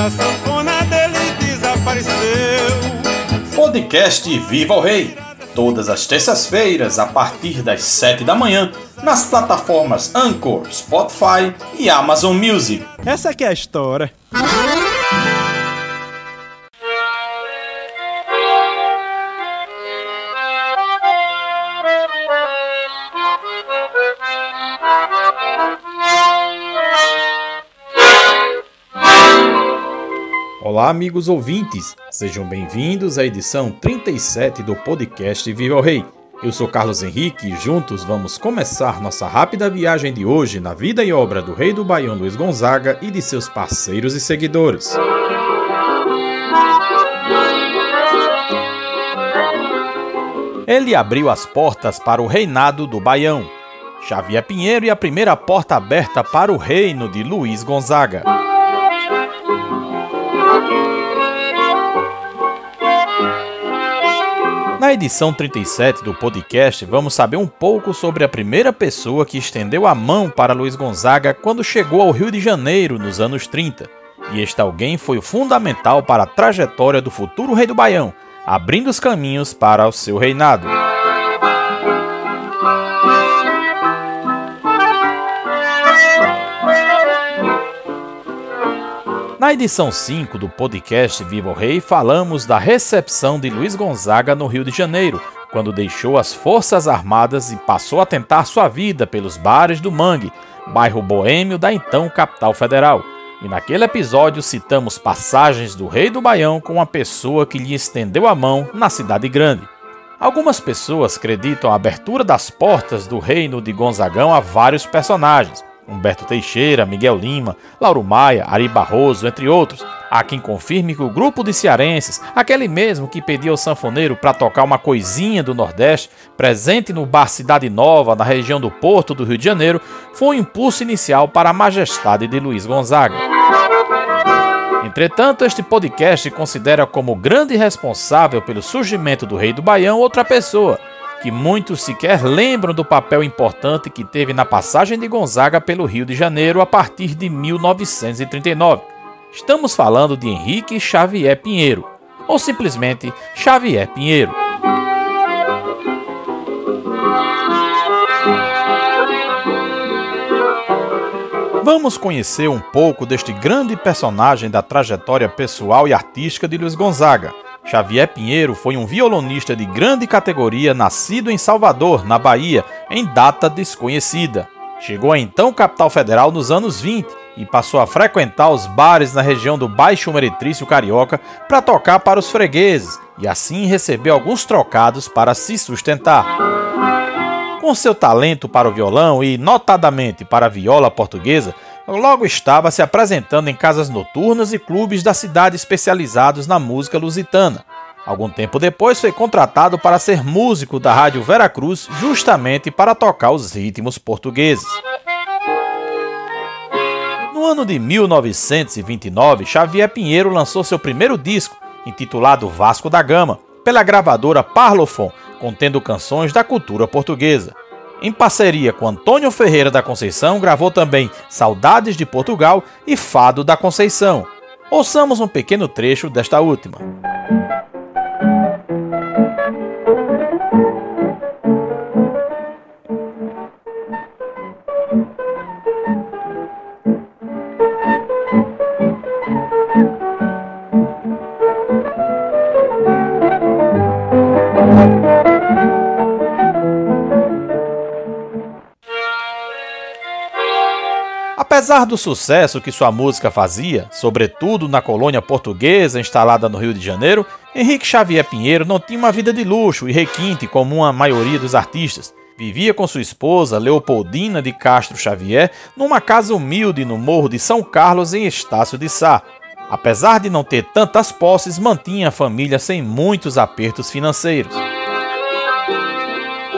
minha sanfona dele desapareceu. Podcast Viva o Rei. Todas as terças-feiras, a partir das 7 da manhã, nas plataformas Anchor, Spotify e Amazon Music. Essa aqui é a história. Olá, amigos ouvintes, sejam bem-vindos à edição 37 do podcast Viva o Rei. Eu sou Carlos Henrique e juntos vamos começar nossa rápida viagem de hoje na vida e obra do rei do Baião Luiz Gonzaga e de seus parceiros e seguidores. Ele abriu as portas para o reinado do Baião. Xavier Pinheiro e a primeira porta aberta para o reino de Luiz Gonzaga. Na edição 37 do podcast, vamos saber um pouco sobre a primeira pessoa que estendeu a mão para Luiz Gonzaga quando chegou ao Rio de Janeiro nos anos 30. E este alguém foi fundamental para a trajetória do futuro rei do Baião, abrindo os caminhos para o seu reinado. Na edição 5 do podcast Viva o Rei, falamos da recepção de Luiz Gonzaga no Rio de Janeiro, quando deixou as Forças Armadas e passou a tentar sua vida pelos bares do Mangue, bairro boêmio da então capital federal. E naquele episódio citamos passagens do Rei do Baião com uma pessoa que lhe estendeu a mão na cidade grande. Algumas pessoas acreditam a abertura das portas do reino de Gonzagão a vários personagens, Humberto Teixeira, Miguel Lima, Lauro Maia, Ari Barroso, entre outros. Há quem confirme que o grupo de cearenses, aquele mesmo que pediu ao sanfoneiro para tocar uma coisinha do Nordeste, presente no bar Cidade Nova, na região do Porto do Rio de Janeiro, foi um impulso inicial para a majestade de Luiz Gonzaga. Entretanto, este podcast considera como grande responsável pelo surgimento do Rei do Baião outra pessoa, que muitos sequer lembram do papel importante que teve na passagem de Gonzaga pelo Rio de Janeiro a partir de 1939. Estamos falando de Henrique Xavier Pinheiro, ou simplesmente Xavier Pinheiro. Vamos conhecer um pouco deste grande personagem da trajetória pessoal e artística de Luiz Gonzaga Xavier Pinheiro foi um violonista de grande categoria nascido em Salvador, na Bahia, em data desconhecida. Chegou à então capital federal nos anos 20 e passou a frequentar os bares na região do Baixo Meretrício Carioca para tocar para os fregueses e assim receber alguns trocados para se sustentar. Com seu talento para o violão e, notadamente, para a viola portuguesa, logo estava se apresentando em casas noturnas e clubes da cidade especializados na música lusitana. Algum tempo depois foi contratado para ser músico da Rádio Veracruz, justamente para tocar os ritmos portugueses. No ano de 1929, Xavier Pinheiro lançou seu primeiro disco, intitulado Vasco da Gama, pela gravadora Parlophone, contendo canções da cultura portuguesa. Em parceria com Antônio Ferreira da Conceição, gravou também Saudades de Portugal e Fado da Conceição. Ouçamos um pequeno trecho desta última. Apesar do sucesso que sua música fazia, sobretudo na colônia portuguesa instalada no Rio de Janeiro, Henrique Xavier Pinheiro não tinha uma vida de luxo e requinte como a maioria dos artistas. Vivia com sua esposa, Leopoldina de Castro Xavier, numa casa humilde no Morro de São Carlos, em Estácio de Sá. Apesar de não ter tantas posses, mantinha a família sem muitos apertos financeiros.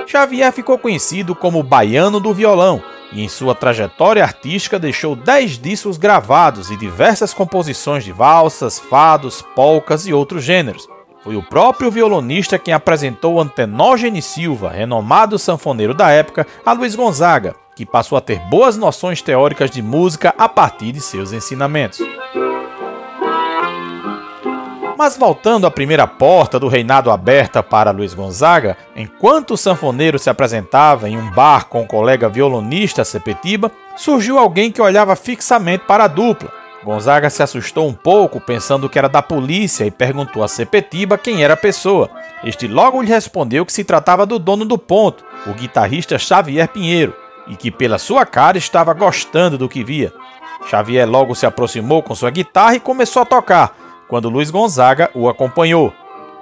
Xavier ficou conhecido como Baiano do Violão e em sua trajetória artística deixou 10 discos gravados e diversas composições de valsas, fados, polcas e outros gêneros. Foi o próprio violonista quem apresentou Antenógenes Silva, renomado sanfoneiro da época, a Luiz Gonzaga, que passou a ter boas noções teóricas de música a partir de seus ensinamentos. Mas voltando à primeira porta do reinado aberta para Luiz Gonzaga, enquanto o sanfoneiro se apresentava em um bar com o colega violonista Sepetiba, surgiu alguém que olhava fixamente para a dupla. Gonzaga se assustou um pouco, pensando que era da polícia, e perguntou a Sepetiba quem era a pessoa. Este logo lhe respondeu que se tratava do dono do ponto, o guitarrista Xavier Pinheiro, e que pela sua cara estava gostando do que via. Xavier logo se aproximou com sua guitarra e começou a tocar, quando Luiz Gonzaga o acompanhou.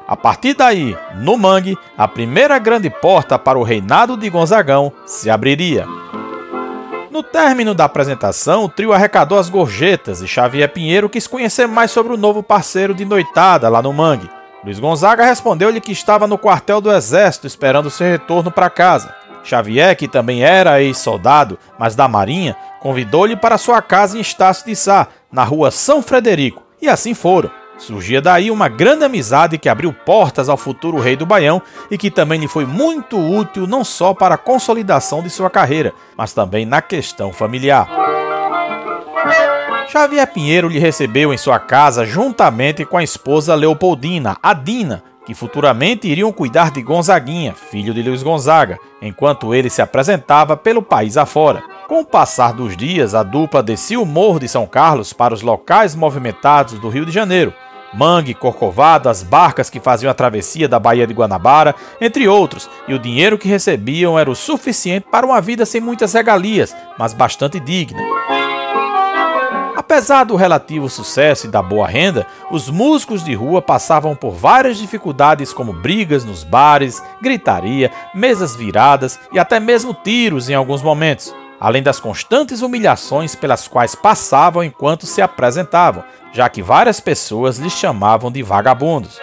A partir daí, no mangue, a primeira grande porta para o reinado de Gonzagão se abriria. No término da apresentação, o trio arrecadou as gorjetas e Xavier Pinheiro quis conhecer mais sobre o novo parceiro de noitada lá no mangue. Luiz Gonzaga respondeu-lhe que estava no quartel do exército esperando seu retorno para casa. Xavier, que também era ex-soldado, mas da Marinha, convidou-lhe para sua casa em Estácio de Sá, na rua São Frederico, e assim foram. Surgia daí uma grande amizade que abriu portas ao futuro rei do Baião e que também lhe foi muito útil não só para a consolidação de sua carreira, mas também na questão familiar. Xavier Pinheiro lhe recebeu em sua casa juntamente com a esposa Leopoldina, a Dina, que futuramente iriam cuidar de Gonzaguinha, filho de Luiz Gonzaga, enquanto ele se apresentava pelo país afora. Com o passar dos dias, a dupla descia o Morro de São Carlos para os locais movimentados do Rio de Janeiro, Mangue, Corcovado, as barcas que faziam a travessia da Baía de Guanabara, entre outros, e o dinheiro que recebiam era o suficiente para uma vida sem muitas regalias, mas bastante digna. Apesar do relativo sucesso e da boa renda, os músicos de rua passavam por várias dificuldades, como brigas nos bares, gritaria, mesas viradas e até mesmo tiros em alguns momentos, além das constantes humilhações pelas quais passavam enquanto se apresentavam, já que várias pessoas lhes chamavam de vagabundos.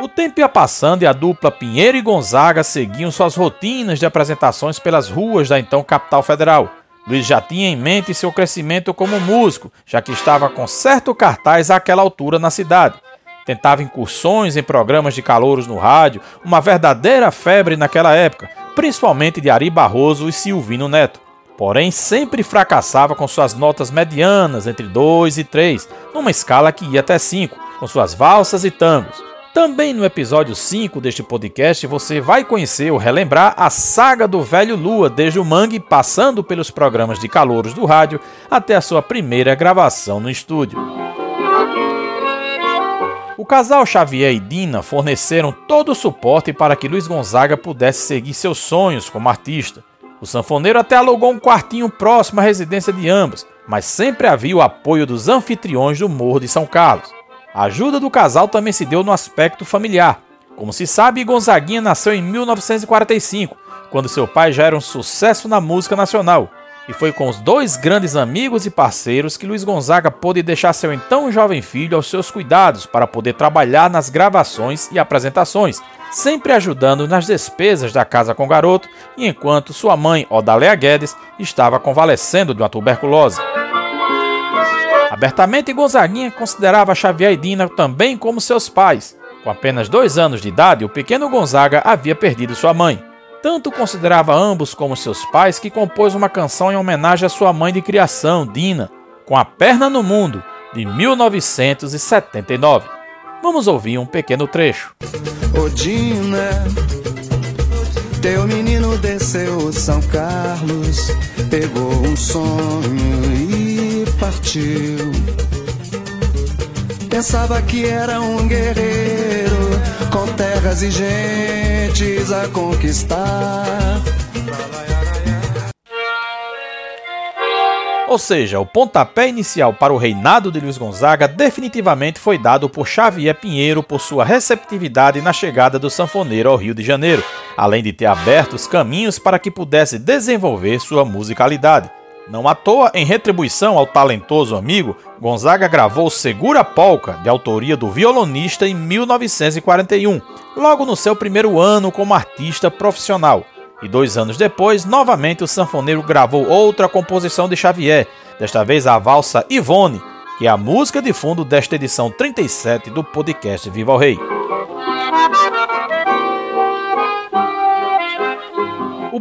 O tempo ia passando e a dupla Pinheiro e Gonzaga seguiam suas rotinas de apresentações pelas ruas da então capital federal. Luiz já tinha em mente seu crescimento como músico, já que estava com certo cartaz àquela altura na cidade. Tentava incursões em programas de calouros no rádio, uma verdadeira febre naquela época, principalmente de Ari Barroso e Silvino Neto porém sempre fracassava com suas notas medianas entre 2 e 3, numa escala que ia até 5, com suas valsas e tangos. Também no episódio 5 deste podcast você vai conhecer ou relembrar a saga do velho Lua, desde o mangue, passando pelos programas de calouros do rádio até a sua primeira gravação no estúdio. O casal Xavier e Dina forneceram todo o suporte para que Luiz Gonzaga pudesse seguir seus sonhos como artista. O sanfoneiro até alugou um quartinho próximo à residência de ambos, mas sempre havia o apoio dos anfitriões do Morro de São Carlos. A ajuda do casal também se deu no aspecto familiar. Como se sabe, Gonzaguinha nasceu em 1945, quando seu pai já era um sucesso na música nacional, e foi com os dois grandes amigos e parceiros que Luiz Gonzaga pôde deixar seu então jovem filho aos seus cuidados para poder trabalhar nas gravações e apresentações, sempre ajudando nas despesas da casa com o garoto, e enquanto sua mãe, Odaléa Guedes, estava convalescendo de uma tuberculose. Abertamente, Gonzaguinha considerava Xavier e Dina também como seus pais. Com apenas dois anos de idade, o pequeno Gonzaga havia perdido sua mãe. Tanto considerava ambos como seus pais que compôs uma canção em homenagem à sua mãe de criação, Dina, com a perna no mundo, de 1979. Vamos ouvir um pequeno trecho. Odina, teu menino desceu São Carlos, pegou um sonho e partiu. Pensava que era um guerreiro com terras e gentes a conquistar Ou seja, o pontapé inicial para o reinado de Luiz Gonzaga definitivamente foi dado por Xavier Pinheiro por sua receptividade na chegada do sanfoneiro ao Rio de Janeiro, além de ter aberto os caminhos para que pudesse desenvolver sua musicalidade. Não à toa, em retribuição ao talentoso amigo, Gonzaga gravou Segura Polca, de autoria do violonista, em 1941, logo no seu primeiro ano como artista profissional. E dois anos depois, novamente o sanfoneiro gravou outra composição de Xavier, desta vez a valsa Ivone, que é a música de fundo desta edição 37 do podcast Viva o Rei.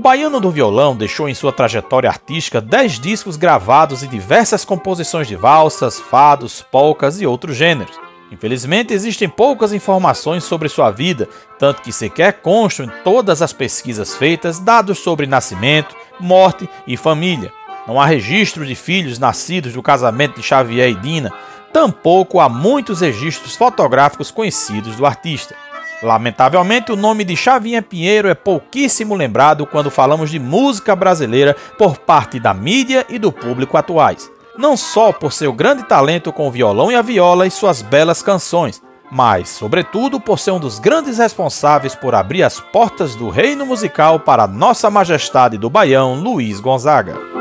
Baiano do violão deixou em sua trajetória artística 10 discos gravados e diversas composições de valsas, fados, polcas e outros gêneros. Infelizmente, existem poucas informações sobre sua vida, tanto que sequer constam em todas as pesquisas feitas dados sobre nascimento, morte e família. Não há registro de filhos nascidos do casamento de Xavier e Dina, tampouco há muitos registros fotográficos conhecidos do artista. Lamentavelmente, o nome de Xavier Pinheiro é pouquíssimo lembrado quando falamos de música brasileira por parte da mídia e do público atuais. Não só por seu grande talento com o violão e a viola e suas belas canções, mas, sobretudo, por ser um dos grandes responsáveis por abrir as portas do reino musical para Nossa Majestade do Baião, Luiz Gonzaga.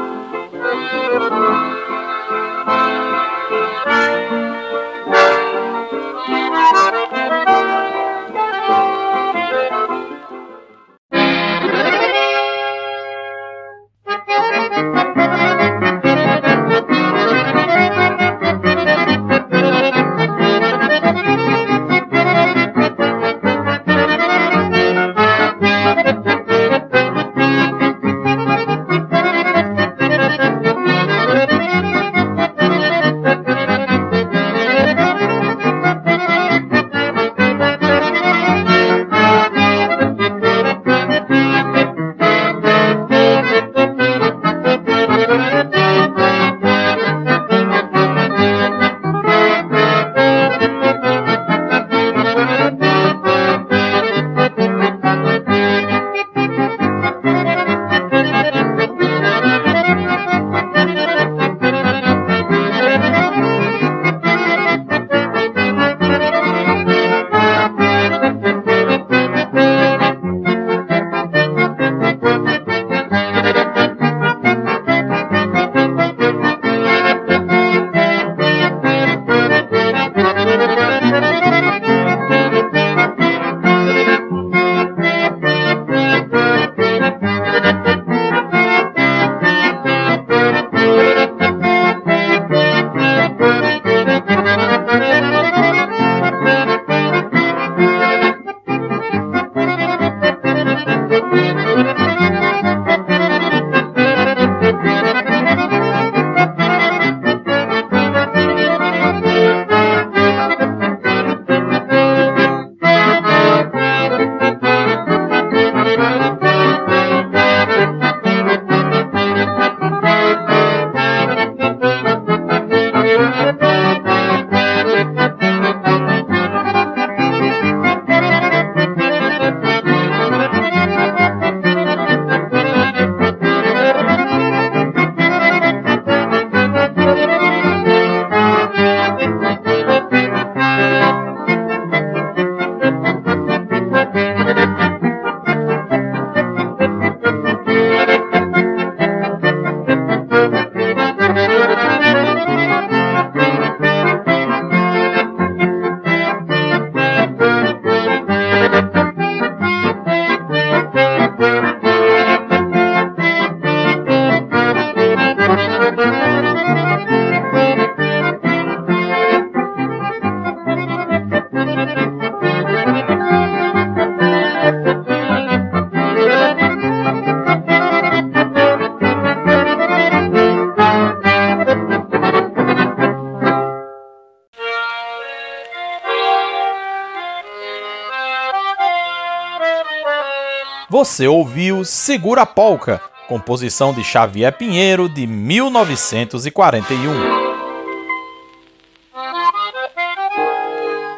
Você ouviu Segura Polca, composição de Xavier Pinheiro de 1941.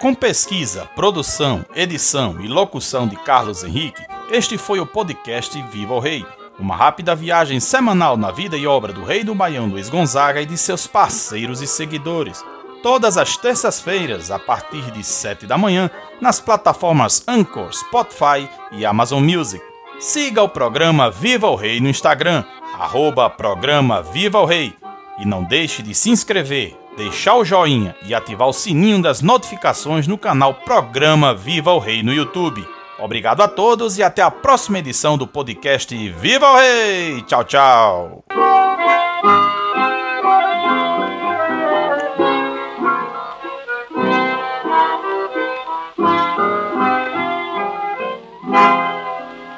Com pesquisa, produção, edição e locução de Carlos Henrique, este foi o podcast Viva o Rei, uma rápida viagem semanal na vida e obra do rei do Baião Luiz Gonzaga e de seus parceiros e seguidores. Todas as terças-feiras, a partir de 7 da manhã, nas plataformas Anchor, Spotify e Amazon Music. Siga o programa Viva o Rei no Instagram, arroba programa Viva o Rei. E não deixe de se inscrever, deixar o joinha e ativar o sininho das notificações no canal Programa Viva o Rei no YouTube. Obrigado a todos e até a próxima edição do podcast Viva o Rei! Tchau, tchau!